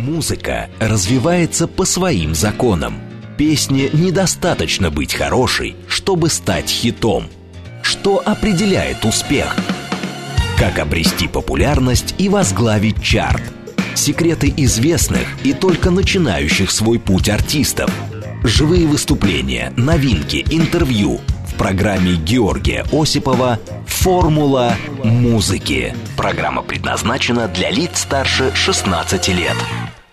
Музыка развивается по своим законам. Песне недостаточно быть хорошей, чтобы стать хитом. Что определяет успех? Как обрести популярность и возглавить чарт? Секреты известных и только начинающих свой путь артистов. Живые выступления, новинки, интервью – в программе Георгия Осипова «Формула музыки». Программа предназначена для лиц старше 16 лет.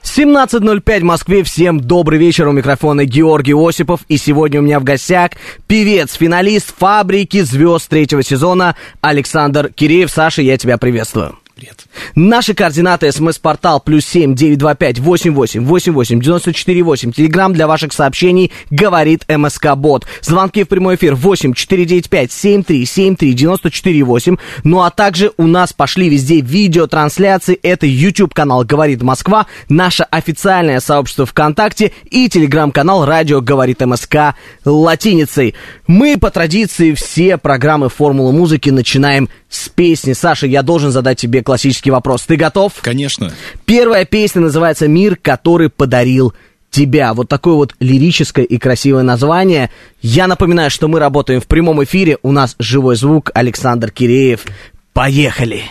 17.05 в Москве. Всем добрый вечер. У микрофона Георгий Осипов. И сегодня у меня в гостях певец, финалист «Фабрики звезд» третьего сезона Александр Киреев. Саша, я тебя приветствую. Привет. Наши координаты. СМС-портал плюс семь девять два пять восемь восемь восемь восемь девяносто четыре восемь. Телеграмм для ваших сообщений говорит МСК Бот. Звонки в прямой эфир восемь четыре девять пять семь три семь три девяносто четыре восемь. Ну а также у нас пошли везде видеотрансляции. Это YouTube канал Говорит Москва, наше официальное сообщество ВКонтакте и телеграм-канал Радио Говорит МСК латиницей. Мы по традиции все программы Формулы музыки начинаем с песни. Саша, я должен задать тебе классический вопрос. Ты готов? Конечно. Первая песня называется «Мир, который подарил тебя». Вот такое вот лирическое и красивое название. Я напоминаю, что мы работаем в прямом эфире. У нас живой звук. Александр Киреев. Поехали!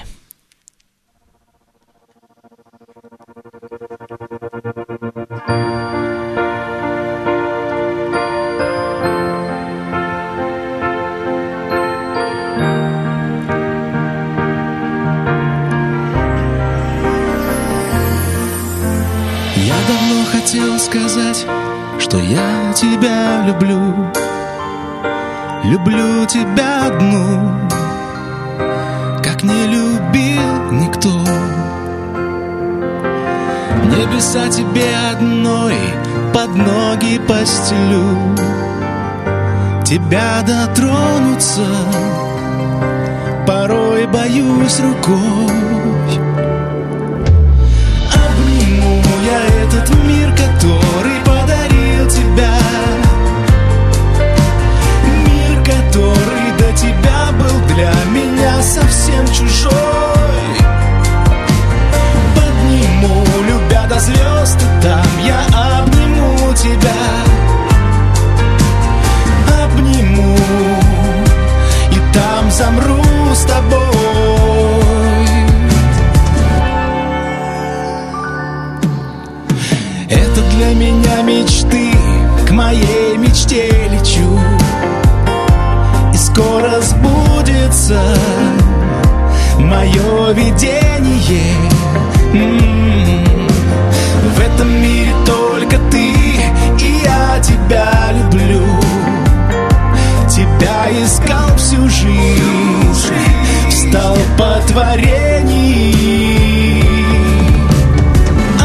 Тебя люблю. Люблю тебя одну, как не любил никто. Небеса тебе одной под ноги постелю. Тебя дотронуться. Порой боюсь рукой для меня совсем чужой. Подниму, любя до звезд, и там я обниму тебя. Обниму, и там замру с тобой. Это для меня мечты, к моей мечте сбудется мое видение. М-м-м. В этом мире только ты, и я тебя люблю. Тебя искал всю жизнь в столпотворении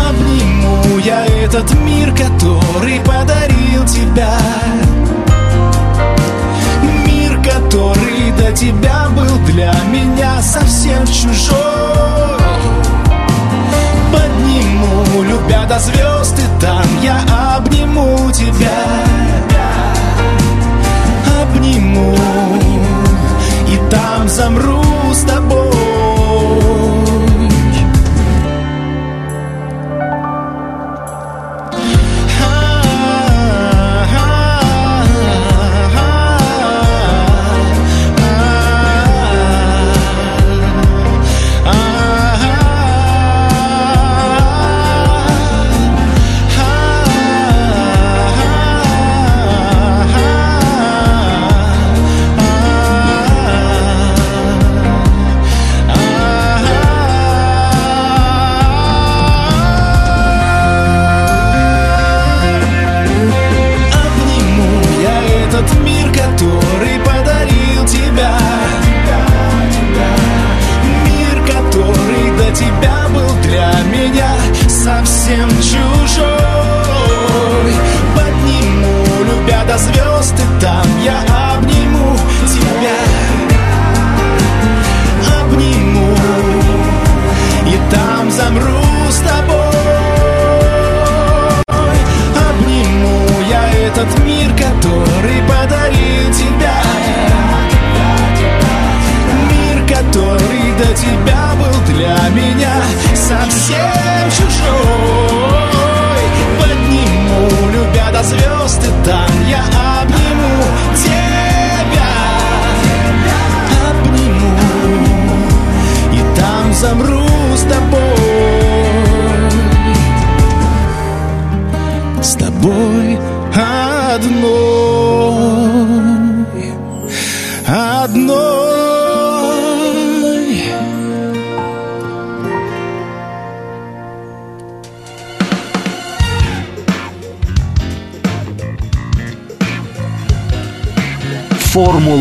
Обниму я этот мир, который подарил тебя. Мир, который до тебя для меня совсем чужой. Подниму, любя до звезд, и там я обниму тебя. Обниму, и там замру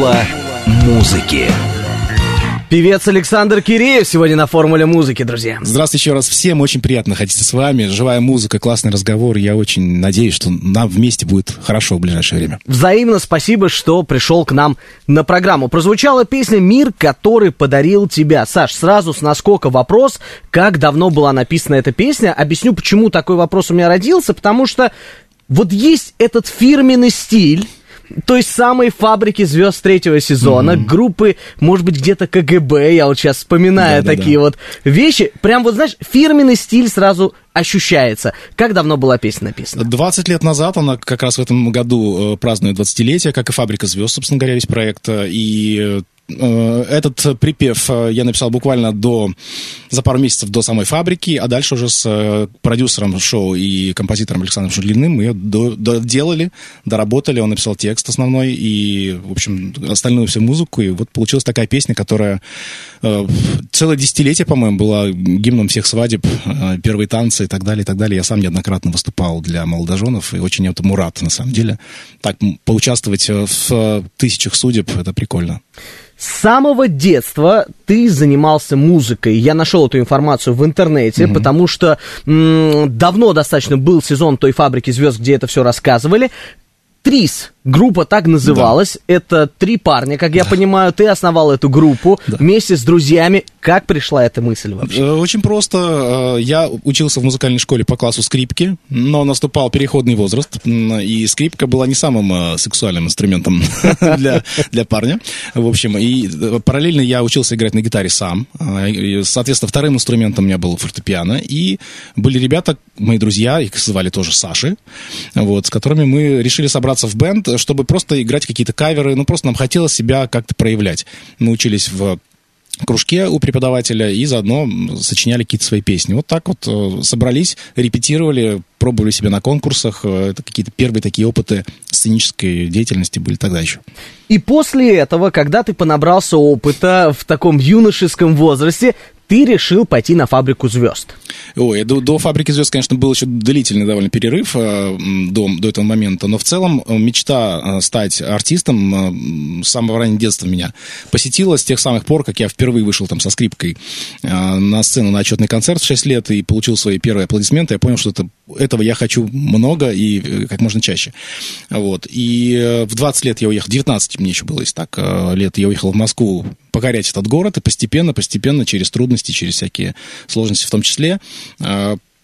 Формула музыки. Певец Александр Киреев сегодня на Формуле музыки, друзья. Здравствуйте еще раз всем, очень приятно находиться с вами. Живая музыка, классный разговор. Я очень надеюсь, что нам вместе будет хорошо в ближайшее время. Взаимно спасибо, что пришел к нам на программу. Прозвучала песня «Мир, который подарил тебя». Саш, сразу с наскока вопрос, как давно была написана эта песня. Объясню, почему такой вопрос у меня родился, потому что вот есть этот фирменный стиль, той самой фабрики звезд третьего сезона, mm-hmm. группы, может быть, где-то КГБ, я вот сейчас вспоминаю да, такие да, да. вот вещи. Прям вот, знаешь, фирменный стиль сразу ощущается. Как давно была песня написана? 20 лет назад, она как раз в этом году э, празднует 20-летие, как и «Фабрика звезд», собственно говоря, весь проект. И Э, этот припев э, я написал буквально до, за пару месяцев до самой фабрики, а дальше уже с э, продюсером шоу и композитором Александром Шудлиным мы ее доделали, доработали, он написал текст основной и, в общем, остальную всю музыку, и вот получилась такая песня, которая целое десятилетие, по-моему, была гимном всех свадеб, первые танцы и так далее, и так далее. Я сам неоднократно выступал для молодоженов, и очень этому рад, на самом деле. Так, поучаствовать в тысячах судеб, это прикольно. С самого детства ты занимался музыкой. Я нашел эту информацию в интернете, mm-hmm. потому что м- давно достаточно был сезон той фабрики звезд, где это все рассказывали. Трис Группа так называлась. Да. Это три парня, как я да. понимаю. Ты основал эту группу да. вместе с друзьями. Как пришла эта мысль вообще? Э, очень просто. Э, я учился в музыкальной школе по классу скрипки, но наступал переходный возраст, и скрипка была не самым э, сексуальным инструментом для, для парня. В общем, и параллельно я учился играть на гитаре сам. Соответственно, вторым инструментом у меня был фортепиано. И были ребята, мои друзья, их звали тоже Саши, вот, с которыми мы решили собраться в бенд чтобы просто играть какие-то каверы, ну, просто нам хотелось себя как-то проявлять. Мы учились в кружке у преподавателя и заодно сочиняли какие-то свои песни. Вот так вот э, собрались, репетировали, пробовали себя на конкурсах. Э, это какие-то первые такие опыты сценической деятельности были тогда еще. И после этого, когда ты понабрался опыта в таком юношеском возрасте, ты решил пойти на фабрику звезд. Ой, до, до фабрики звезд, конечно, был еще длительный довольно перерыв э, до, до этого момента, но в целом э, мечта э, стать артистом э, с самого раннего детства меня посетила с тех самых пор, как я впервые вышел там со скрипкой э, на сцену на отчетный концерт в 6 лет и получил свои первые аплодисменты. Я понял, что это, этого я хочу много и э, как можно чаще. Вот. И э, в 20 лет я уехал, 19 мне еще было, если так, э, лет, я уехал в Москву покорять этот город, и постепенно, постепенно, через трудности, через всякие сложности в том числе,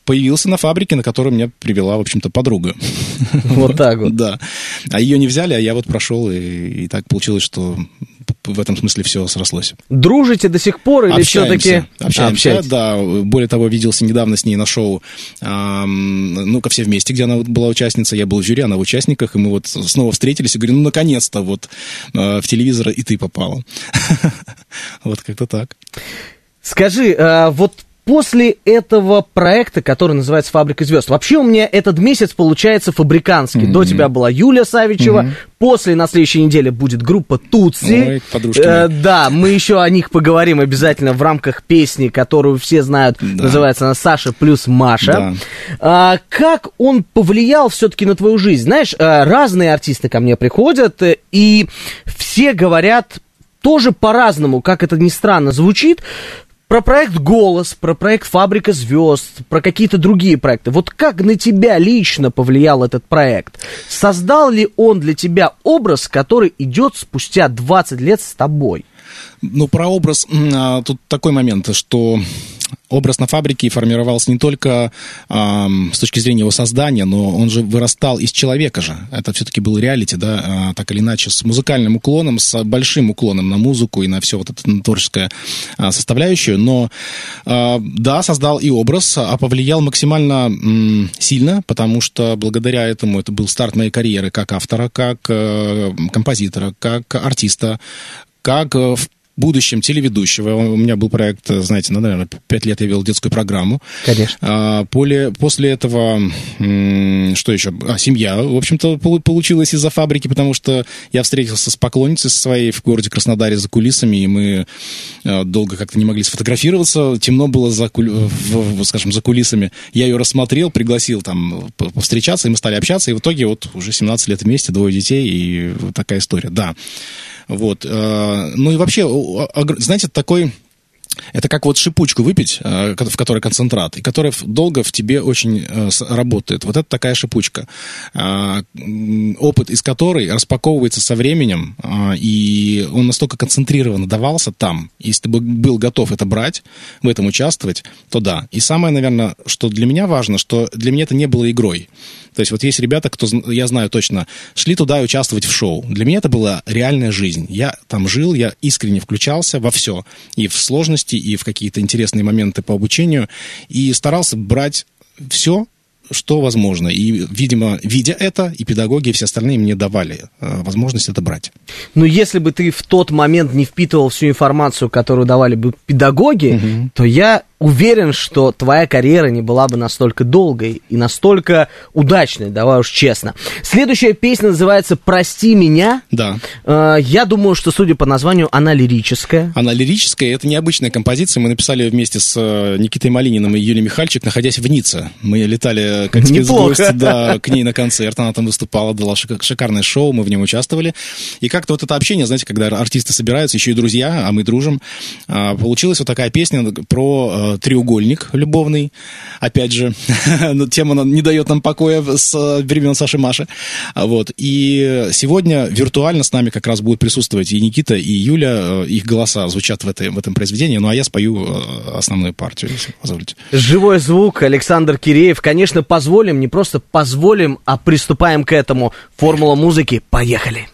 появился на фабрике, на которую меня привела, в общем-то, подруга. Вот так вот. Да. А ее не взяли, а я вот прошел, и, и так получилось, что в этом смысле все срослось. Дружите до сих пор или все-таки... Общаемся, Общаетесь. да. Более того, виделся недавно с ней на шоу «Ну-ка все вместе», где она была участница, я был в жюри, она в участниках, и мы вот снова встретились и говорю, ну, наконец-то вот а, в телевизор и ты попала. Вот как-то так. Скажи, а, вот после этого проекта, который называется «Фабрика звезд». Вообще у меня этот месяц получается фабриканский. Mm-hmm. До тебя была Юлия Савичева, mm-hmm. после на следующей неделе будет группа Тутси. Ой, э, да, мы еще о них поговорим обязательно в рамках песни, которую все знают, да. называется она «Саша плюс Маша». Да. А, как он повлиял все-таки на твою жизнь? Знаешь, э, разные артисты ко мне приходят, э, и все говорят тоже по-разному, как это ни странно звучит, про проект «Голос», про проект «Фабрика звезд», про какие-то другие проекты. Вот как на тебя лично повлиял этот проект? Создал ли он для тебя образ, который идет спустя 20 лет с тобой? Ну, про образ, а, тут такой момент, что образ на фабрике формировался не только э, с точки зрения его создания, но он же вырастал из человека же. Это все-таки был реалити, да, э, так или иначе, с музыкальным уклоном, с большим уклоном на музыку и на все вот это на творческое э, составляющую. Но, э, да, создал и образ, а повлиял максимально м, сильно, потому что благодаря этому это был старт моей карьеры как автора, как э, композитора, как артиста, как э, будущем телеведущего. У меня был проект, знаете, ну, наверное, пять лет я вел детскую программу. Конечно. А, поле, после этого, что еще? А, семья, в общем-то, полу- получилась из-за фабрики, потому что я встретился с поклонницей своей в городе Краснодаре за кулисами, и мы э, долго как-то не могли сфотографироваться. Темно было за, куль- в- скажем, за кулисами. Я ее рассмотрел, пригласил там по- повстречаться, и мы стали общаться, и в итоге вот уже 17 лет вместе, двое детей, и вот такая история, да. Вот. э, Ну и вообще, знаете, такой... Это как вот шипучку выпить, э, в которой концентрат, и которая долго в тебе очень э, работает. Вот это такая шипучка, А, опыт из которой распаковывается со временем, а, и он настолько концентрированно давался там. Если ты бы был готов это брать, в этом участвовать, то да. И самое, наверное, что для меня важно, что для меня это не было игрой. То есть вот есть ребята, кто, я знаю точно, шли туда участвовать в шоу. Для меня это была реальная жизнь. Я там жил, я искренне включался во все. И в сложности, и в какие-то интересные моменты по обучению. И старался брать все, что возможно. И, видимо, видя это, и педагоги, и все остальные мне давали э, возможность это брать. Но если бы ты в тот момент не впитывал всю информацию, которую давали бы педагоги, то я уверен, что твоя карьера не была бы настолько долгой и настолько удачной, давай уж честно. Следующая песня называется «Прости меня». Да. Э, Я думаю, что, судя по названию, она лирическая. Она лирическая, это необычная композиция. Мы написали ее вместе с э, Никитой Малининым и Юлией Михальчик, находясь в Ницце. Мы летали как Неплохо. спецгости да, к ней на концерт. Она там выступала, дала шик- шикарное шоу, мы в нем участвовали. И как-то вот это общение, знаете, когда артисты собираются, еще и друзья, а мы дружим, а, получилась вот такая песня про э, треугольник любовный. Опять же, ну, тема не дает нам покоя с э, времен Саши Маши. А Вот. И сегодня виртуально с нами как раз будут присутствовать и Никита, и Юля. Э, Их голоса звучат в, этой, в этом произведении. Ну, а я спою э, основную партию, если позволите. Живой звук, Александр Киреев. Конечно, позволим, не просто позволим, а приступаем к этому. Формула музыки. Поехали.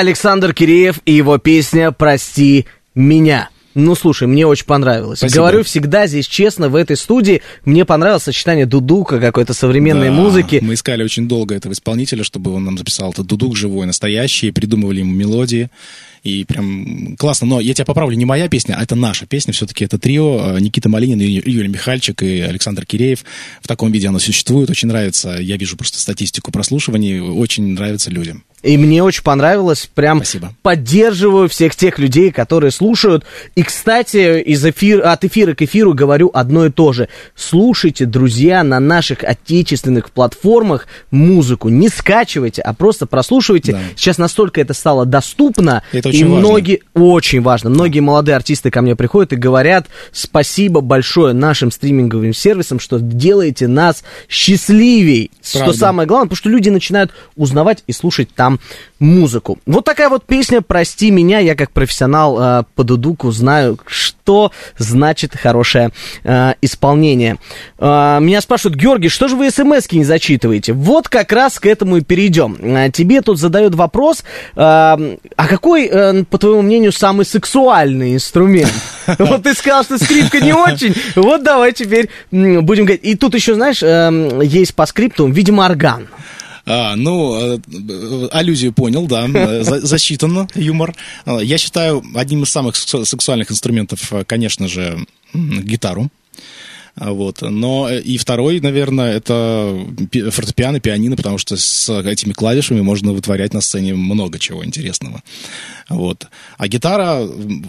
Александр Киреев и его песня «Прости меня». Ну, слушай, мне очень понравилось. Спасибо. Говорю всегда здесь честно, в этой студии мне понравилось сочетание дудука, какой-то современной Да, музыки. Мы искали очень долго этого исполнителя, чтобы он нам записал этот дудук живой, настоящий, придумывали ему мелодии. И прям классно. Но я тебя поправлю, не моя песня, а это наша песня. Все-таки это трио. э, Никита Малинин, Юрий Михальчик и Александр Киреев. В таком виде оно существует. Очень нравится. Я вижу просто статистику прослушиваний. Очень нравится людям. И мне очень понравилось, прям Спасибо. поддерживаю всех тех людей, которые слушают. И, кстати, из эфир, от эфира к эфиру говорю одно и то же. Слушайте, друзья, на наших отечественных платформах музыку. Не скачивайте, а просто прослушивайте. Да. Сейчас настолько это стало доступно. Это и очень важно. многие, очень важно, многие молодые артисты ко мне приходят и говорят, спасибо большое нашим стриминговым сервисам, что делаете нас счастливей. Что Правда. самое главное, потому что люди начинают узнавать и слушать там музыку. Вот такая вот песня «Прости меня». Я как профессионал э, по дудуку знаю, что значит хорошее э, исполнение. Э, меня спрашивают, Георгий, что же вы смс не зачитываете? Вот как раз к этому и перейдем. Э, тебе тут задают вопрос, э, а какой, э, по твоему мнению, самый сексуальный инструмент? Вот ты сказал, что скрипка не очень. Вот давай теперь будем говорить. И тут еще, знаешь, э, есть по скрипту, видимо, орган. А, ну, э, аллюзию понял, да, э, за- засчитано юмор. Э, Я считаю, одним из самых сексу- сексуальных инструментов, э, конечно же, гитару. А, Вот. Но и второй, наверное, это пи- фортепиано, пианино, потому что с этими клавишами можно вытворять на сцене много чего интересного. Вот. А гитара,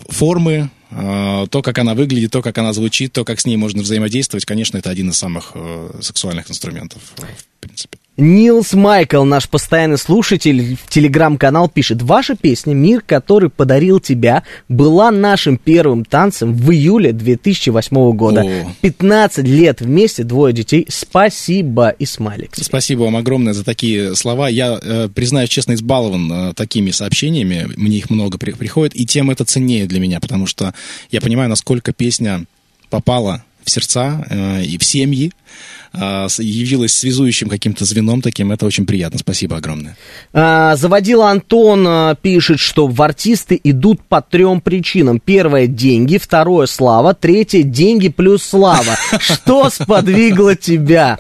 формы, э, то, как она выглядит, то, как она звучит, то, как с ней можно взаимодействовать, конечно, это один из самых сексуальных инструментов, в принципе. Нилс Майкл, наш постоянный слушатель, в телеграм-канал пишет, ваша песня «Мир, который подарил тебя» была нашим первым танцем в июле 2008 года. О. 15 лет вместе, двое детей. Спасибо, и смайлик. Спасибо вам огромное за такие слова. Я, э, признаюсь честно, избалован э, такими сообщениями. Мне их много при- приходит, и тем это ценнее для меня, потому что я понимаю, насколько песня попала в сердца э, и в семьи, э, явилась связующим каким-то звеном таким. Это очень приятно. Спасибо огромное. А, заводила Антон а, пишет, что в артисты идут по трем причинам. Первое – деньги, второе – слава, третье – деньги плюс слава. Что сподвигло тебя?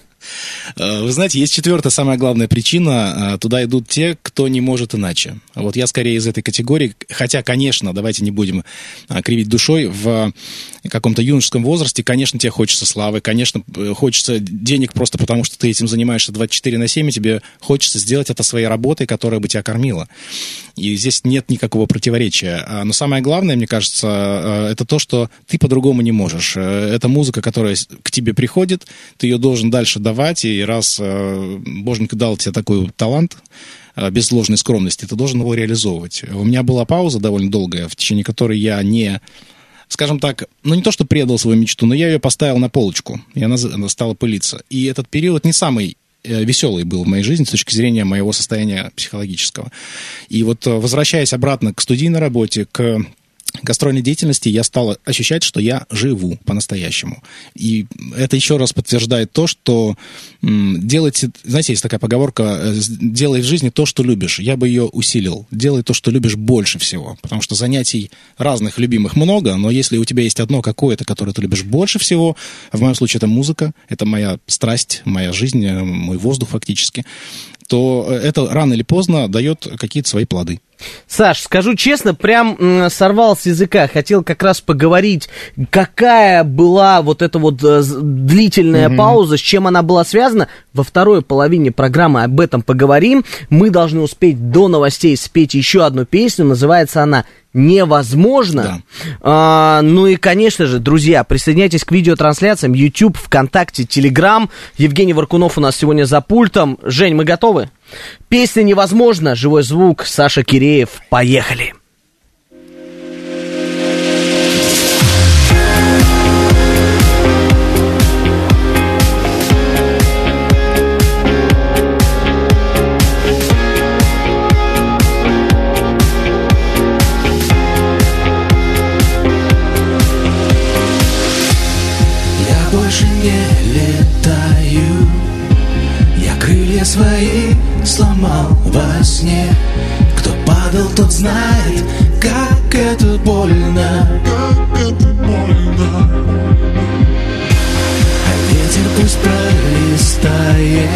Э, Вы знаете, есть четвертая самая главная причина. Э, Туда идут те, кто не может иначе. Вот я скорее из этой категории. Хотя, конечно, давайте не будем а, кривить душой. В каком-то юношеском возрасте, конечно, тебе хочется славы, конечно, э, хочется денег просто потому, что ты этим занимаешься 24 на 7, и тебе хочется сделать это своей работой, которая бы тебя кормила. И здесь нет никакого противоречия. А, Но самое главное, мне кажется, э, это то, что ты по-другому не можешь. Э, Это музыка, которая к тебе приходит, ты ее должен дальше давать, и раз э, Боженька дал тебе такой талант, э, без ложной скромности, ты должен его реализовывать. У меня была пауза довольно долгая, в течение которой я не скажем так, ну не то, что предал свою мечту, но я ее поставил на полочку, и она, она стала пылиться. И этот период не самый э, веселый был в моей жизни с точки зрения моего состояния психологического. И вот возвращаясь обратно к студийной работе, к гастрольной деятельности, я стал ощущать, что я живу по-настоящему. И это еще раз подтверждает то, что м, делайте, знаете, есть такая поговорка, э, делай в жизни то, что любишь. Я бы ее усилил. Делай то, что любишь больше всего. Потому что занятий разных любимых много, но если у тебя есть одно какое-то, которое ты любишь больше всего, в моем случае это музыка, это моя страсть, моя жизнь, э, мой воздух фактически, то э, это рано или поздно дает какие-то свои плоды. Саш, скажу честно, прям сорвал с языка. Хотел как раз поговорить, какая была вот эта вот э, длительная пауза, с чем она была связана. Во второй половине программы об этом поговорим. Мы должны успеть до новостей спеть еще одну песню. Называется она невозможно. Да. А, ну и, конечно же, друзья, присоединяйтесь к видеотрансляциям YouTube, ВКонтакте, Телеграм. Евгений Варкунов у нас сегодня за пультом. Жень, мы готовы? Песня «Невозможно», живой звук, Саша Киреев. Поехали! Сломал во сне. Кто падал, тот знает, как это больно. Как это больно. А ветер пусть пролистает.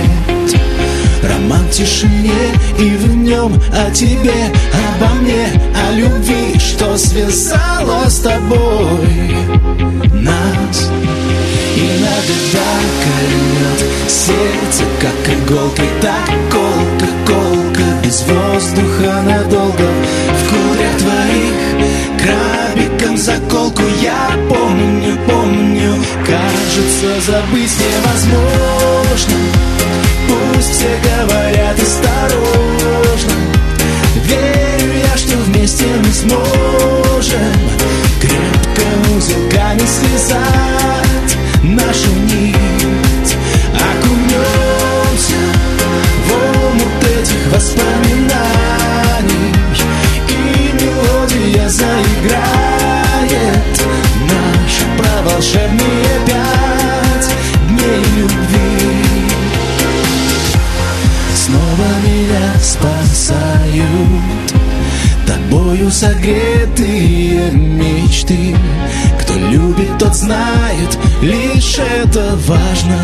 Роман в тишине и в нем о тебе, обо мне, о любви, что связало с тобой нас. Иногда колет сердце, как иголки, так воздуха надолго. В кудрях твоих крабиком заколку я помню, помню. Кажется, забыть невозможно. Пусть все говорят осторожно согретые мечты. Кто любит, тот знает Лишь это важно.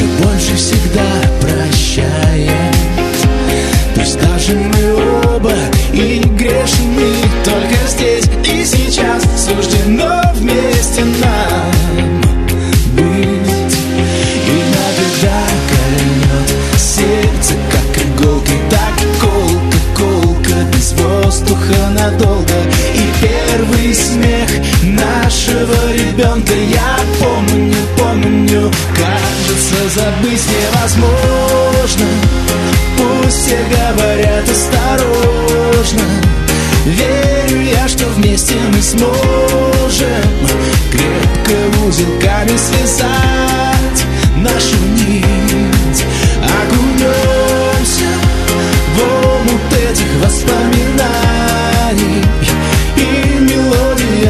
Любовь же всегда прощает. Пусть даже мы оба и грешны надолго И первый смех нашего ребенка. Я помню, помню, кажется, забыть невозможно. Пусть все говорят осторожно. Верю я, что вместе мы сможем Крепко узелками связать нашу нить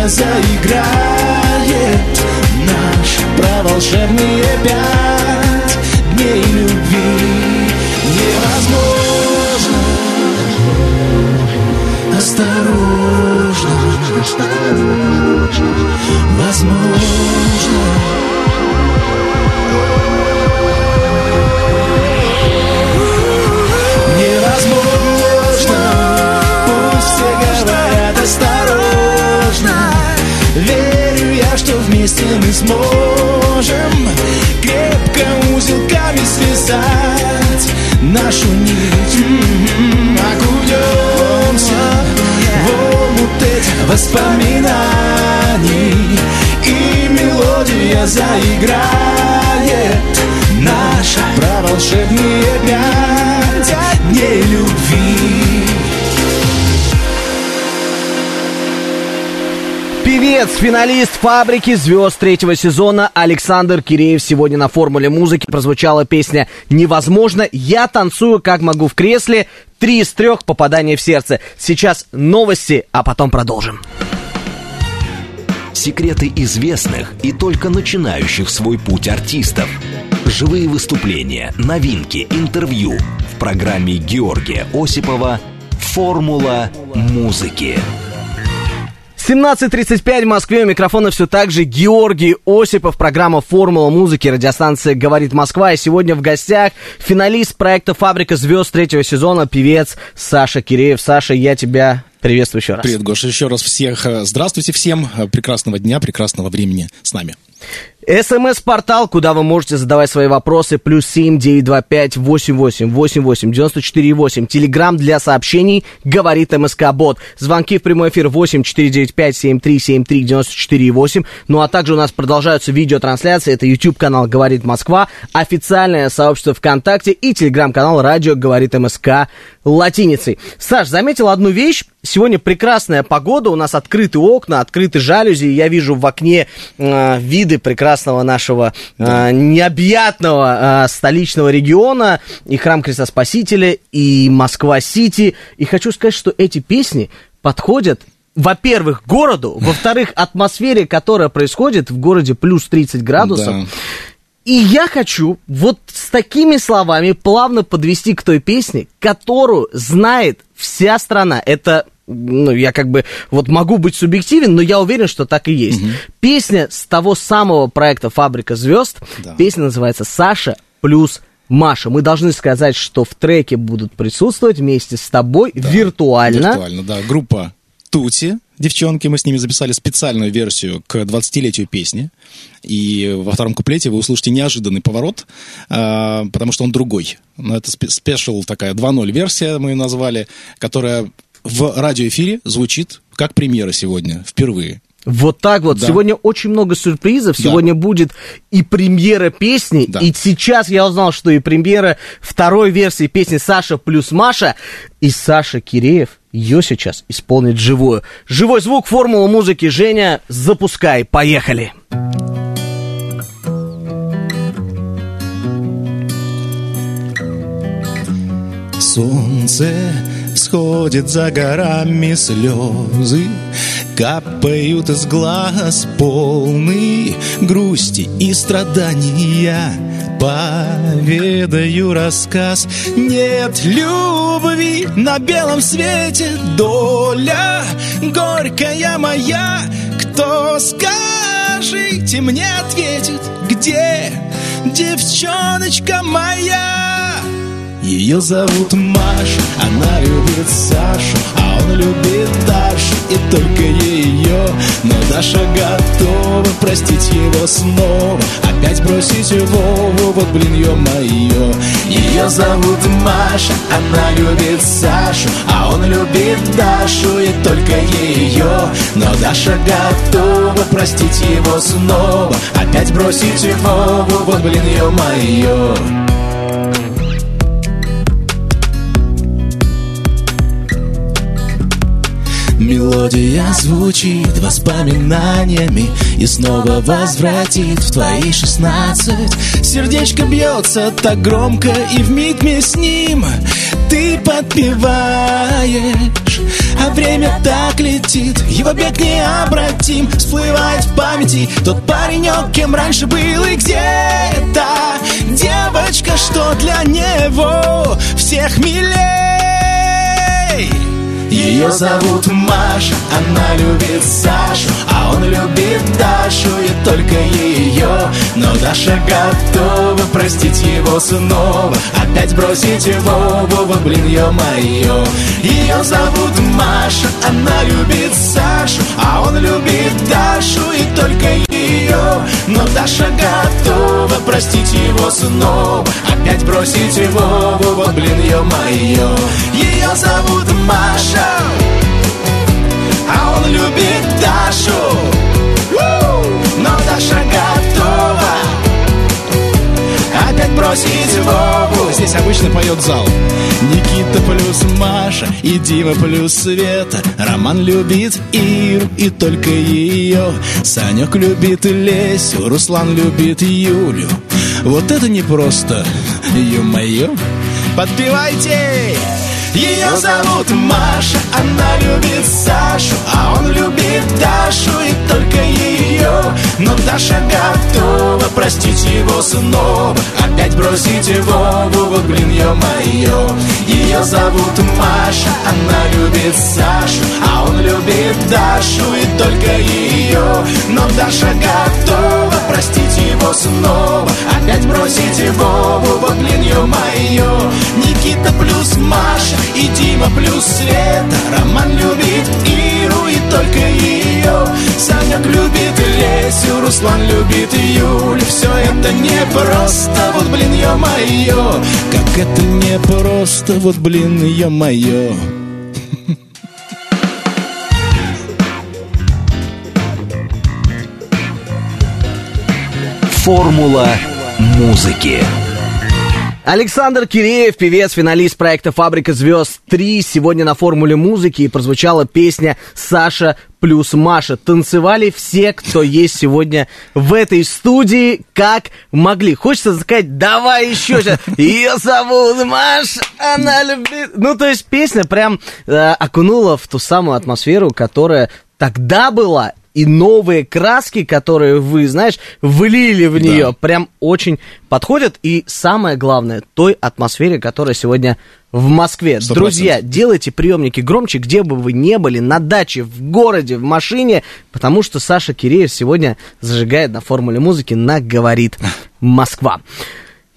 заиграет Наш про волшебные пять дней любви. Невозможно Осторожно, возможно вместе мы сможем Крепко узелками связать нашу нить. Окунемся в омут этих воспоминаний И мелодия заиграет. Наша про волшебные пять дней любви Певец, финалист «Фабрики звезд» третьего сезона Александр Киреев сегодня на формуле музыки прозвучала песня «Невозможно». Я танцую, как могу в кресле. Три из трех попадания в сердце. Сейчас новости, а потом продолжим. Секреты известных и только начинающих свой путь артистов. Живые выступления, новинки, интервью. В программе Георгия Осипова «Формула музыки». 17.35 в Москве. У микрофона все так же Георгий Осипов. Программа «Формула музыки». Радиостанция «Говорит Москва». И сегодня в гостях финалист проекта «Фабрика звезд» третьего сезона, певец Саша Киреев. Саша, я тебя приветствую еще раз. Привет, Гоша. Еще раз всех э, здравствуйте всем. Э, Прекрасного дня, прекрасного времени с нами. СМС-портал, куда вы можете задавать свои вопросы, плюс семь девять два пять восемь восемь восемь восемь девяносто четыре восемь. Телеграмм для сообщений говорит МСК Бот. Звонки в прямой эфир восемь четыре девять пять семь три семь три девяносто четыре восемь. Ну а также у нас продолжаются видеотрансляции. Это YouTube канал Говорит Москва, официальное сообщество ВКонтакте и телеграм-канал Радио Говорит МСК латиницей. Саш, заметил одну вещь. Сегодня прекрасная погода, у нас открыты окна, открыты жалюзи. Я вижу в окне э, виды прекрасного нашего э, необъятного э, столичного региона. И Храм Христа Спасителя, и Москва-Сити. И хочу сказать, что эти песни подходят во-первых, городу, во-вторых, атмосфере, которая происходит в городе плюс 30 градусов. Да. И я хочу вот с такими словами плавно подвести к той песне, которую знает вся страна. Это ну, я как бы вот могу быть субъективен, но я уверен, что так и есть. Песня с того самого проекта «Фабрика звезд». Да. Песня называется «Саша плюс Маша». Мы должны сказать, что в треке будут присутствовать вместе с тобой виртуально. Виртуально, да. Группа Тути, девчонки, мы с ними записали специальную версию к 20-летию песни. И во втором куплете вы услышите неожиданный поворот, а, потому что он другой. Но это спе- спешл такая 2.0 версия, мы ее назвали, которая в радиоэфире звучит как премьера сегодня, впервые. Вот так вот. Да. Сегодня очень много сюрпризов. Да. Сегодня будет и премьера песни. Да. И сейчас я узнал, что и премьера второй версии песни Саша плюс Маша. И Саша Киреев ее сейчас исполнит живую. Живой звук, формула музыки. Женя, запускай. Поехали. Солнце всходит за горами слезы, Капают из глаз полны грусти и страдания. Поведаю рассказ Нет любви на белом свете Доля горькая моя Кто скажите мне ответит Где девчоночка моя? Ее зовут Маша, она любит Сашу, а он любит Дашу, и только ее. Но Даша готова простить его снова, опять бросить Вову, вот блин, ё-моё. Ее зовут Маша, она любит Сашу, а он любит Дашу, и только ее. Но Даша готова простить его снова, опять бросить Вову, вот блин, ё-моё. Мелодия звучит воспоминаниями И снова возвратит в твои шестнадцать. Сердечко бьется так громко И вмиг мне с ним Ты подпеваешь. А время так летит Его бег необратим. Всплывает в памяти Тот паренек, кем раньше был И где-то. Девочка, что для него Всех милей ее зовут Маша, она любит Сашу, а он любит Дашу и только ее. Но Даша готова простить его снова, опять бросить его, вот блин, ё-моё. Ее зовут Маша, она любит Сашу, а он любит Дашу и только ее. Но Даша готова простить его снова, опять бросить его, вот блин, ё-моё. Зовут Маша, а он любит Дашу. Но Даша готова опять бросить Вову. Здесь обычно поет зал. Никита плюс Маша и Дима плюс Света. Роман любит Иру и только ее. Санек любит Лесю, Руслан любит Юлю. Вот это не просто, ё-моё. Подпевайте! Ее зовут Маша, она любит Сашу, а он любит Дашу и только ее. Но Даша готова простить его снова, опять бросить его, вот блин, ё-моё. Ее зовут Маша, она любит Сашу, а он любит Дашу и только ее. Но Даша готова простить его снова, опять бросить его, вот блин, ё-моё. Никита плюс Маша и Дима плюс Света Роман любит Иру и только ее Санек любит Лесю, Руслан любит Юль Все это не просто, вот блин, ё-моё. Как это не просто, вот блин, ё-моё. Формула музыки. Александр Киреев, певец, финалист проекта «Фабрика звезд 3». Сегодня на формуле музыки и прозвучала песня «Саша плюс Маша». Танцевали все, кто есть сегодня в этой студии, как могли. Хочется сказать, давай еще сейчас. Ее зовут Маша, она любит... Ну, то есть песня прям э, окунула в ту самую атмосферу, которая тогда была и новые краски, которые вы, знаешь, влили в нее, Да. прям очень подходят. И самое главное, той атмосфере, которая сегодня в Москве. Сто Друзья, процентов. делайте приемники громче, где бы вы не были, на даче, в городе, в машине, потому что Саша Киреев сегодня зажигает на формуле музыки на «Говорит Москва».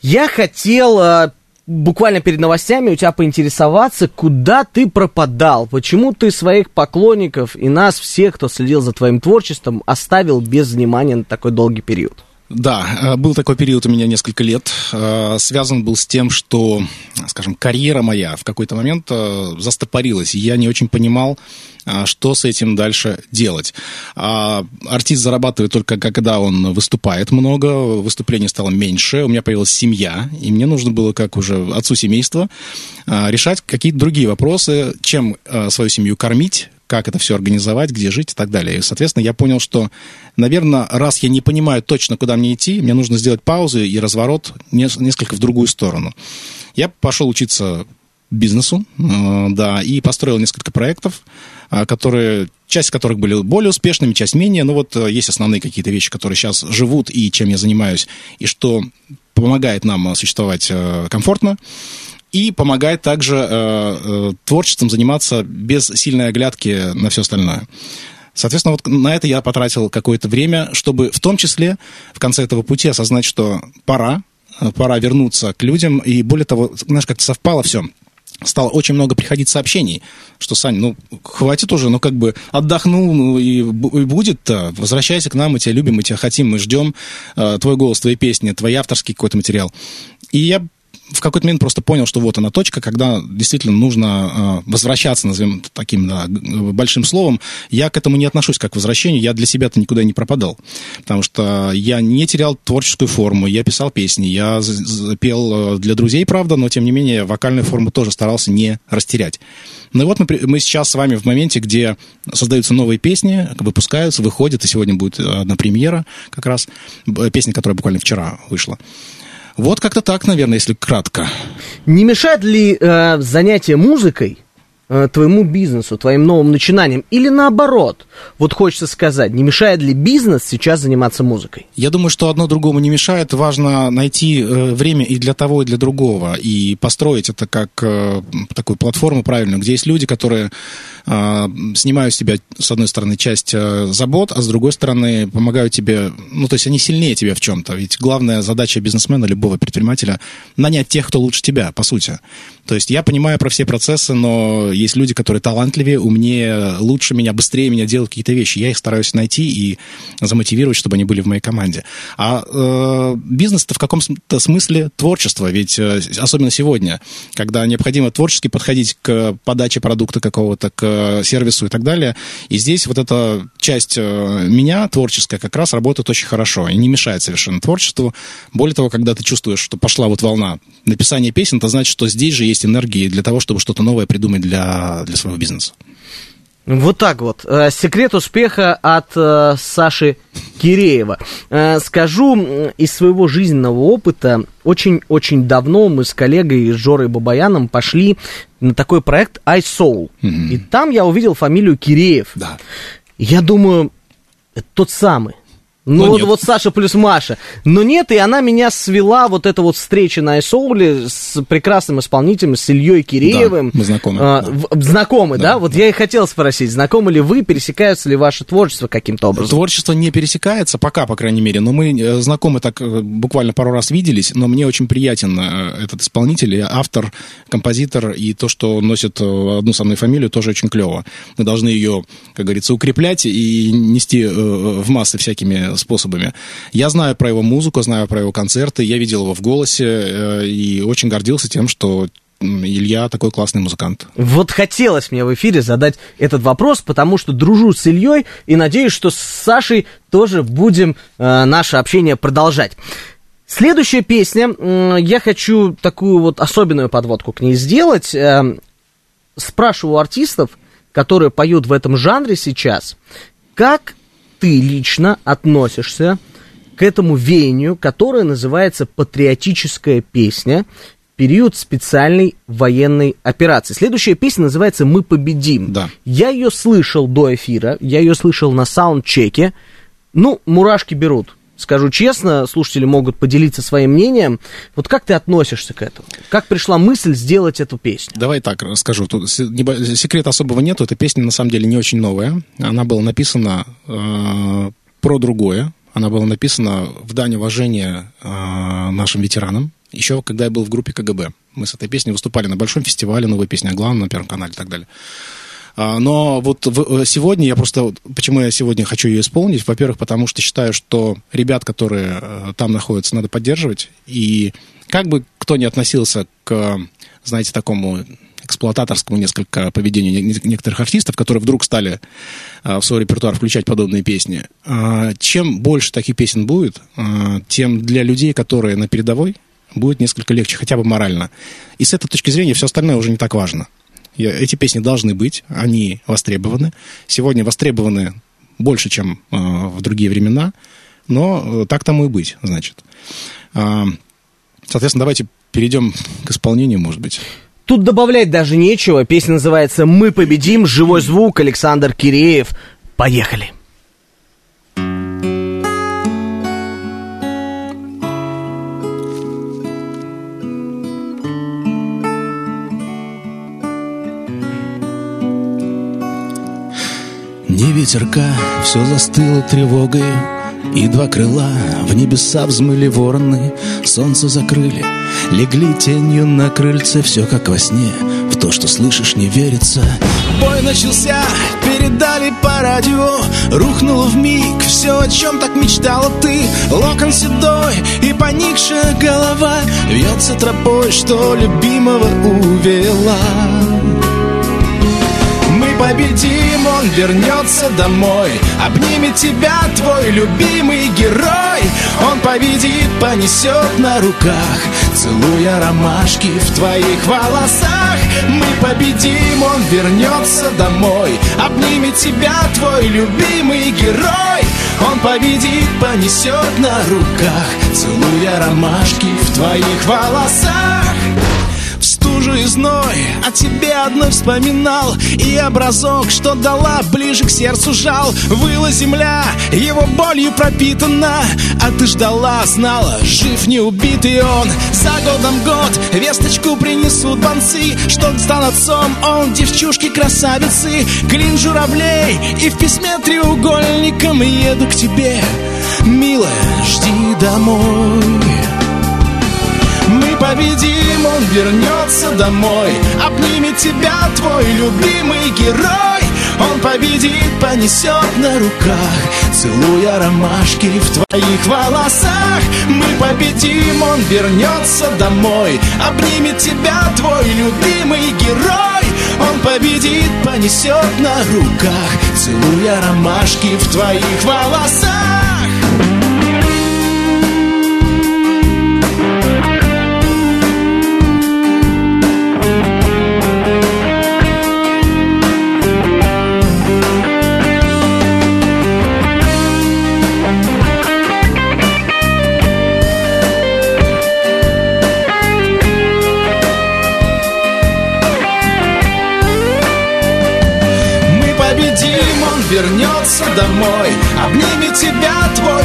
Я хотел э, буквально перед новостями у тебя поинтересоваться, куда ты пропадал, почему ты своих поклонников и нас всех, кто следил за твоим творчеством, оставил без внимания на такой долгий период. Да, э, был такой период у меня несколько лет. Э, Связан был с тем, что, скажем, карьера моя в какой-то момент э, застопорилась. Я не очень понимал, что с этим дальше делать. А Артист зарабатывает только когда он выступает много, выступлений стало меньше, у меня появилась семья, и мне нужно было, как уже отцу семейства, э, решать какие-то другие вопросы, чем э, свою семью кормить, как это все организовать, где жить и так далее. И, соответственно, я понял, что, наверное, раз я не понимаю точно, куда мне идти, мне нужно сделать паузу и разворот нес- несколько в другую сторону. Я пошел учиться бизнесу, да, и построил несколько проектов, а, которые, часть которых были более успешными, часть менее, но вот э, есть основные какие-то вещи, которые сейчас живут и чем я занимаюсь, и что помогает нам э, существовать э, комфортно, и помогает также э, творчеством заниматься без сильной оглядки на все остальное. Соответственно, вот на это я потратил какое-то время, чтобы в том числе в конце этого пути осознать, что пора, пора вернуться к людям. И более того, знаешь, как-то совпало все. Стало очень много приходить сообщений, что, Сань, ну, хватит уже, ну, как бы отдохнул, ну, и, и будет-то. Возвращайся к нам, мы тебя любим, мы тебя хотим, мы ждем э, твой голос, твои песни, твой авторский какой-то материал. И я в какой-то момент просто понял, что вот она точка, когда действительно нужно э, возвращаться, назовем таким да, большим словом. Я к этому не отношусь как к возвращению, я для себя-то никуда не пропадал. Потому что я не терял творческую форму, я писал песни, я пел э, для друзей, правда, но тем не менее вокальную форму тоже старался не растерять. Ну и вот мы, мы сейчас с вами в моменте, где создаются новые песни, выпускаются, выходят, и сегодня будет э, одна премьера как раз, песня, которая буквально вчера вышла. Вот как-то так, наверное, если кратко. Не мешает ли э, занятие музыкой твоему бизнесу, твоим новым начинаниям? Или наоборот, вот хочется сказать, не мешает ли бизнес сейчас заниматься музыкой? Я думаю, что одно другому не мешает. Важно найти э, время и для того, и для другого. И построить это как э, такую платформу правильную, где есть люди, которые э, снимают с тебя, с одной стороны, часть э, забот, а с другой стороны, помогают тебе, ну, то есть они сильнее тебя в чем-то. Ведь главная задача бизнесмена, любого предпринимателя, нанять тех, кто лучше тебя, по сути. То есть я понимаю про все процессы, но есть люди, которые талантливее, умнее, лучше меня, быстрее меня делают какие-то вещи. Я их стараюсь найти и замотивировать, чтобы они были в моей команде. А э, бизнес-то в каком-то смысле творчество, ведь э, особенно сегодня, когда необходимо творчески подходить к подаче продукта какого-то, к сервису и так далее. И здесь вот эта часть э, меня творческая как раз работает очень хорошо и не мешает совершенно творчеству. Более того, когда ты чувствуешь, что пошла вот волна написания песен, это значит, что здесь же есть энергии для того, чтобы что-то новое придумать для, для своего бизнеса. Вот так вот. Э, Секрет успеха от э, Саши Киреева. Э, Скажу из своего жизненного опыта, очень-очень давно мы с коллегой Жорой Бабаяном пошли на такой проект iSoul. И там я увидел фамилию Киреев. Да. Я думаю, это тот самый. Ну, Ну, вот, нет. вот Саша плюс Маша. Но нет, и она меня свела, вот эта вот встреча на iSoul с прекрасным исполнителем, с Ильей Киреевым. Да, мы знакомы, А, да. знакомы, да? Да, Вот я и хотел спросить, знакомы ли вы, пересекаются ли ваше творчество каким-то образом? Творчество не пересекается, пока, по крайней мере, но мы э, знакомы так э, буквально пару раз виделись, но мне очень приятен э, этот исполнитель, автор, композитор, и то, что носит одну со мной фамилию, тоже очень клево. Мы должны ее, как говорится, укреплять и нести в массы всякими способами. Я знаю про его музыку, знаю про его концерты, я видел его в голосе э, и очень гордился тем, что Илья такой классный музыкант. Вот хотелось мне в эфире задать этот вопрос, потому что дружу с Ильей и надеюсь, что с Сашей тоже будем э, наше общение продолжать. Следующая песня, я хочу такую вот особенную подводку к ней сделать. Эм, спрашиваю артистов, которые поют в этом жанре сейчас, как ты лично относишься к этому веянию, которое называется патриотическая песня период специальной военной операции. Следующая песня называется «Мы победим». Да. Я ее слышал до эфира, я ее слышал на саундчеке. Ну, мурашки берут. Скажу честно, слушатели могут поделиться своим мнением. Вот как ты относишься к этому? Как пришла мысль сделать эту песню? Давай так расскажу. Тут секрета особого нету. Эта песня на самом деле не очень новая. Она была написана э, про другое. Она была написана в дань уважения э, нашим ветеранам. Еще когда я был в группе КГБ. Мы с этой песней выступали на большом фестивале «Новая песня о главном» на Первом канале и так далее. А, Но вот э, сегодня я просто... Почему я сегодня хочу ее исполнить? Во-первых, потому что считаю, что ребят, которые э, там находятся, надо поддерживать. И как бы кто ни относился к, знаете, такому эксплуататорскому несколько поведению не- не- некоторых артистов, которые вдруг стали а, в свой репертуар включать подобные песни. Чем больше таких песен будет, тем для людей, которые на передовой, будет несколько легче, хотя бы морально. И с этой точки зрения все остальное уже не так важно. Эти песни должны быть, они востребованы. Сегодня востребованы больше, чем э, в другие времена, но э, так тому и быть, значит. А, соответственно, давайте перейдем к исполнению, может быть. Тут добавлять даже нечего. Песня называется «Мы победим», живой звук, Александр Киреев. Поехали. Ни ветерка, все застыло тревогой И два крыла в небеса взмыли вороны Солнце закрыли, легли тенью на крыльце Все как во сне, в то, что слышишь, не верится. Бой начался, передали по радио Рухнуло в миг все, о чем так мечтала ты. Локон седой и поникшая голова Вьется тропой, что любимого увела победим, он вернется домой. Обнимет тебя твой любимый герой. Он победит, понесет на руках. Целуя ромашки в твоих волосах. Мы победим, он вернется домой. Обнимет тебя твой любимый герой. Он победит, понесет на руках. Целуя ромашки в твоих волосах стужу и О тебе одной вспоминал. И образок, что дала ближе к сердцу жал. Выла земля, его болью пропитана. А ты ждала, знала, жив не убитый он. За годом год весточку принесут банцы Что стал отцом он девчушки красавицы. Клин журавлей и в письме треугольником Еду к тебе, милая, жди домой победим, он вернется домой. Обнимет тебя твой любимый герой. Он победит, понесет на руках. Целуя ромашки в твоих волосах. Мы победим, он вернется домой. Обнимет тебя твой любимый герой. Он победит, понесет на руках. Целуя ромашки в твоих волосах Он домой. Обнимет тебя твой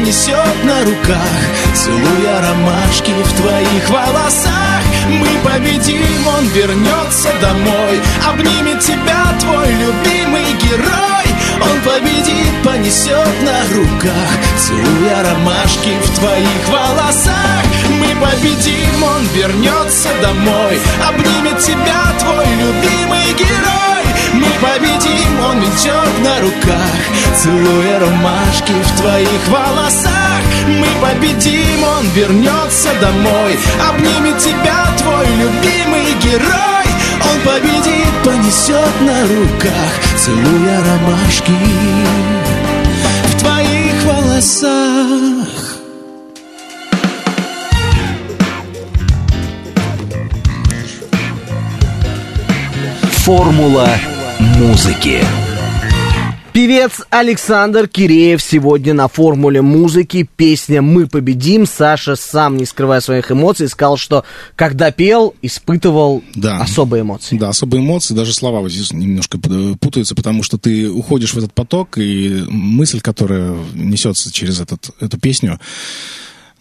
понесет на руках. Целуя ромашки в твоих волосах. Мы победим, он вернется домой. Обнимет тебя твой любимый герой. Он победит, понесет на руках. Целуя ромашки в твоих волосах. Мы победим, он вернется домой. Обнимет тебя твой любимый герой Мы победим, он ведет на руках Целуя ромашки в твоих волосах. Мы победим, он вернется домой Обнимет тебя твой любимый герой. Он победит, понесет на руках Целуя ромашки в твоих волосах. Формула музыки. Певец Александр Киреев сегодня на формуле музыки. Песня «Мы победим». Саша, сам не скрывая своих эмоций, сказал, что когда пел, испытывал Да. особые эмоции. Да, особые эмоции, даже слова вот здесь немножко путаются, потому что ты уходишь в этот поток, и мысль, которая несется через этот, эту песню,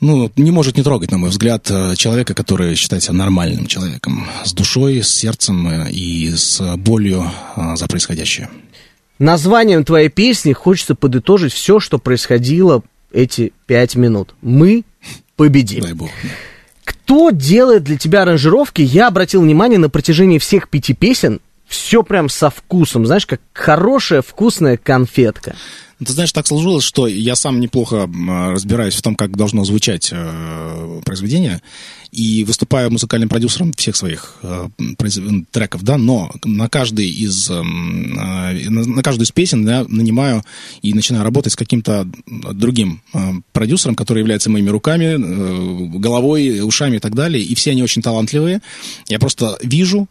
ну, не может не трогать, на мой взгляд, э, человека, который считает себя нормальным человеком, с душой, с сердцем э, и с болью э, за происходящее. Названием твоей песни хочется подытожить все, что происходило эти пять минут. Мы победим. Дай бог. Кто делает для тебя аранжировки? Я обратил внимание на протяжении всех пяти песен. Все прям со вкусом, знаешь, как хорошая вкусная конфетка. Ну, Ты знаешь, так сложилось, что я сам неплохо разбираюсь в том, как должно звучать э, произведение, и выступаю музыкальным продюсером всех своих э, треков, да, но на каждый из э, на, на каждую из песен я нанимаю и начинаю работать с каким-то другим э, продюсером, который является моими руками, э, головой, ушами и так далее, и все они очень талантливые. Я просто вижу,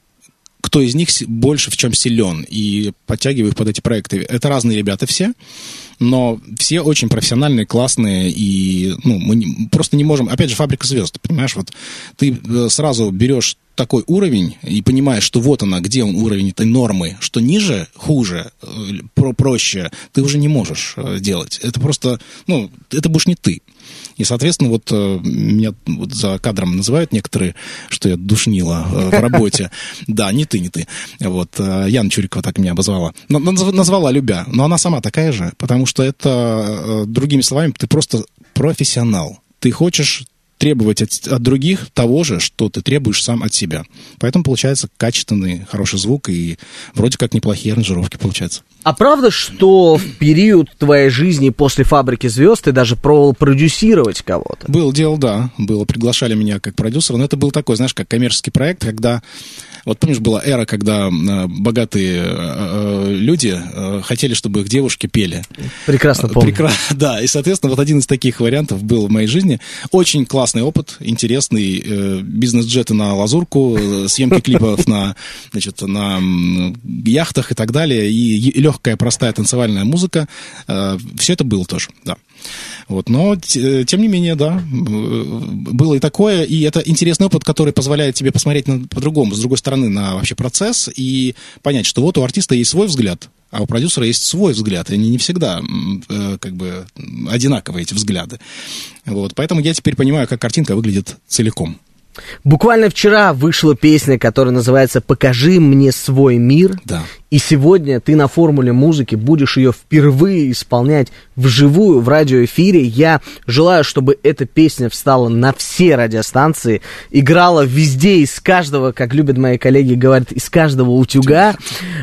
кто из них больше в чем силен, и подтягиваю их под эти проекты. Это разные ребята все, но все очень профессиональные, классные, и ну, мы не- просто не можем... Опять же, фабрика звезд, понимаешь, вот ты э, сразу берешь такой уровень и понимаешь, что вот она, где он уровень этой нормы, что ниже, хуже, э, про проще, ты уже не можешь э, делать. Это просто, ну, это будешь не ты. И, соответственно, вот э, меня вот за кадром называют некоторые, что я душнила э, в работе. Да, не ты, не ты. Вот, э, Яна Чурикова так меня обозвала. Назвала любя, но она сама такая же, потому что это, другими словами, ты просто профессионал. Ты хочешь требовать от, от других того же, что ты требуешь сам от себя. Поэтому получается качественный, хороший звук и вроде как неплохие аранжировки получаются. А правда, что в период твоей жизни после «Фабрики звезд» ты даже пробовал продюсировать кого-то? Был, дело, да. Было, приглашали меня как продюсера, но это был такой, знаешь, как коммерческий проект, когда... Вот помнишь, была эра, когда э, богатые э, э, люди э, хотели, чтобы их девушки пели. Прекрасно помню. Прекра- Да, и, соответственно, вот один из таких вариантов был в моей жизни. Очень классный опыт, интересный. э, Бизнес-джеты на лазурку, э, съемки клипов на, значит, на яхтах и так далее, и, легкая, простая танцевальная музыка. Все это было тоже, да. Вот, но, тем не менее, да, э, было и такое, и это интересный опыт, который позволяет тебе посмотреть по-другому, с другой стороны, на вообще процесс и понять, что вот у артиста есть свой взгляд, а у продюсера есть свой взгляд, и они не всегда э, как бы одинаковые эти взгляды. Вот, поэтому я теперь понимаю, как картинка выглядит целиком. Буквально вчера вышла песня, которая называется «Покажи мне свой мир». Да. И сегодня ты на формуле музыки будешь ее впервые исполнять вживую в радиоэфире. Я желаю, чтобы эта песня встала на все радиостанции, играла везде, из каждого, как любят мои коллеги говорят, из каждого утюга.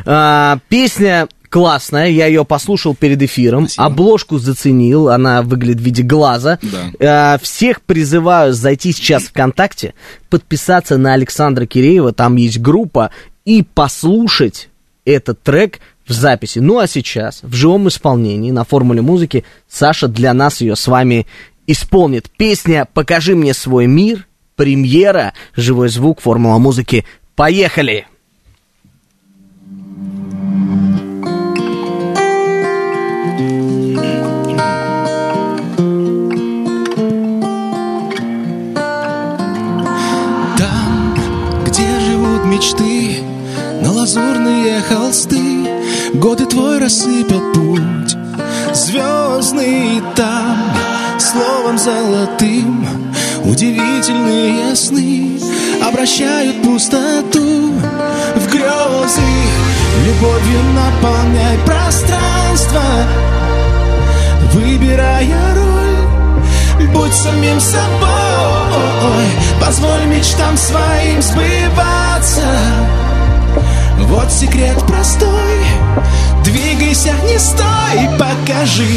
А, песня классная, я ее послушал перед эфиром, Спасибо. обложку заценил, она выглядит в виде глаза. Да. А, всех призываю зайти сейчас ВКонтакте, подписаться на Александра Киреева, там есть группа, и послушать этот трек в записи. Ну а сейчас, в живом исполнении, на формуле музыки, Саша для нас ее с вами исполнит. Песня «Покажи мне свой мир», премьера, живой звук, формула музыки. Поехали! Годы твой рассыпят путь. Звездный там, небом золотым. Удивительные сны Обращают пустоту в грезы. Любовью наполняй пространство Выбирая роль. Будь самим собой Позволь мечтам своим сбываться Вот секрет простой. Двигайся, не стой, покажи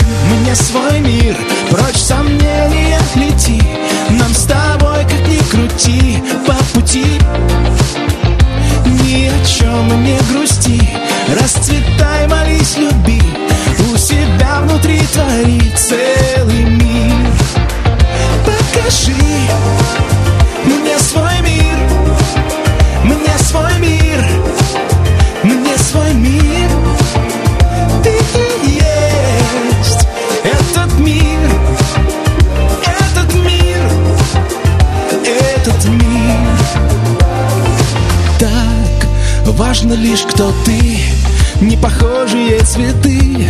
мне свой мир. Прочь сомнения лети. Нам с тобой, как ни крути, по пути. Ни о чем не грусти. Расцветай, молись, люби. У себя внутри твори целый мир. Покажи мне свой мир. Мне свой мир свой мир. Ты и есть этот мир Этот мир Этот мир. Так важно лишь кто ты. Не похожие цветы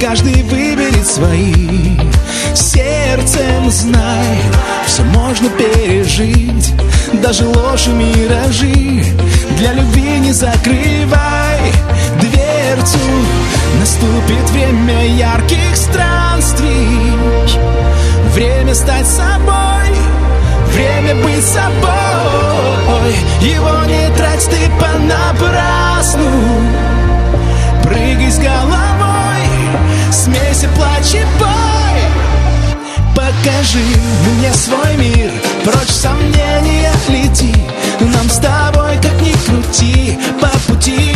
Каждый выберет свои. Сердцем знай Все можно пережить Даже ложь и миражи. Для любви не закрывай Дверцу Наступит время ярких странствий Время стать собой Время быть собой. Его не трать ты понапрасну. Прыгай с головой Смейся, плачь и бой Покажи мне свой мир Прочь сомнения лети. Нам с тобой, как ни крути По пути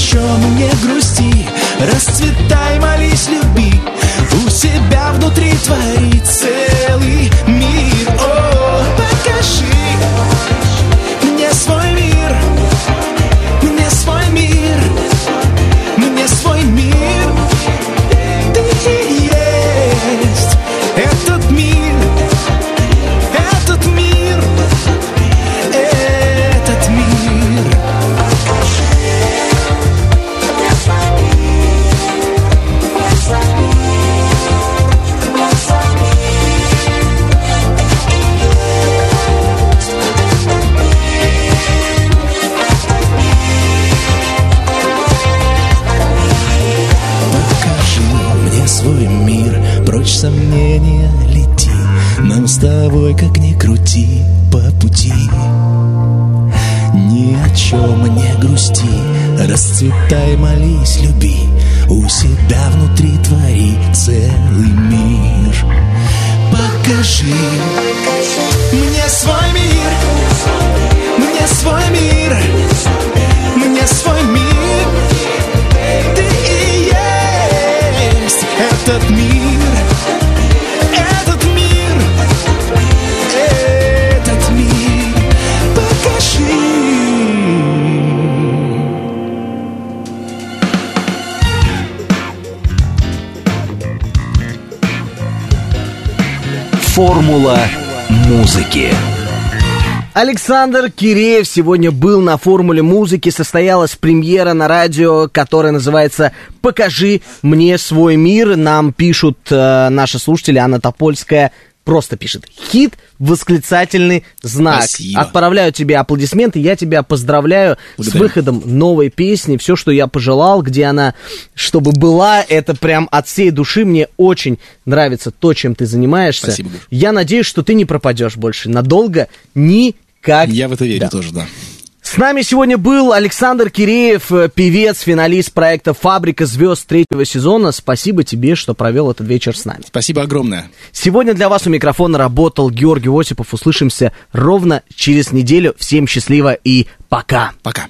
чем не грусти. Расцветай, молись, люби. У себя внутри твори целый мир. О, покажи Ни о чем не грусти. Расцветай, молись, люби У себя внутри твори целый мир. Покажи мне свой мир. Мне свой мир. Мне свой мир. Ты и есть этот мир, Формула музыки. Александр Киреев сегодня был на формуле музыки. Состоялась премьера на радио, которая называется «Покажи мне свой мир». Нам пишут э, наши слушатели, Анна Топольская просто пишет «Хит, восклицательный знак». Спасибо. Отправляю тебе аплодисменты, я тебя поздравляю с Благодарю. выходом новой песни. Все, что я пожелал, где она, чтобы была, это прям от всей души. Мне очень нравится то, чем ты занимаешься. Спасибо. Я надеюсь, что ты не пропадешь больше надолго никогда. Я в это верю тоже, да. С нами сегодня был Александр Киреев, э, певец, финалист проекта «Фабрика звезд» третьего сезона. Спасибо тебе, что провел этот вечер с нами. Спасибо огромное. Сегодня для вас у микрофона работал Георгий Осипов. Услышимся ровно через неделю. Всем счастливо и пока. Пока.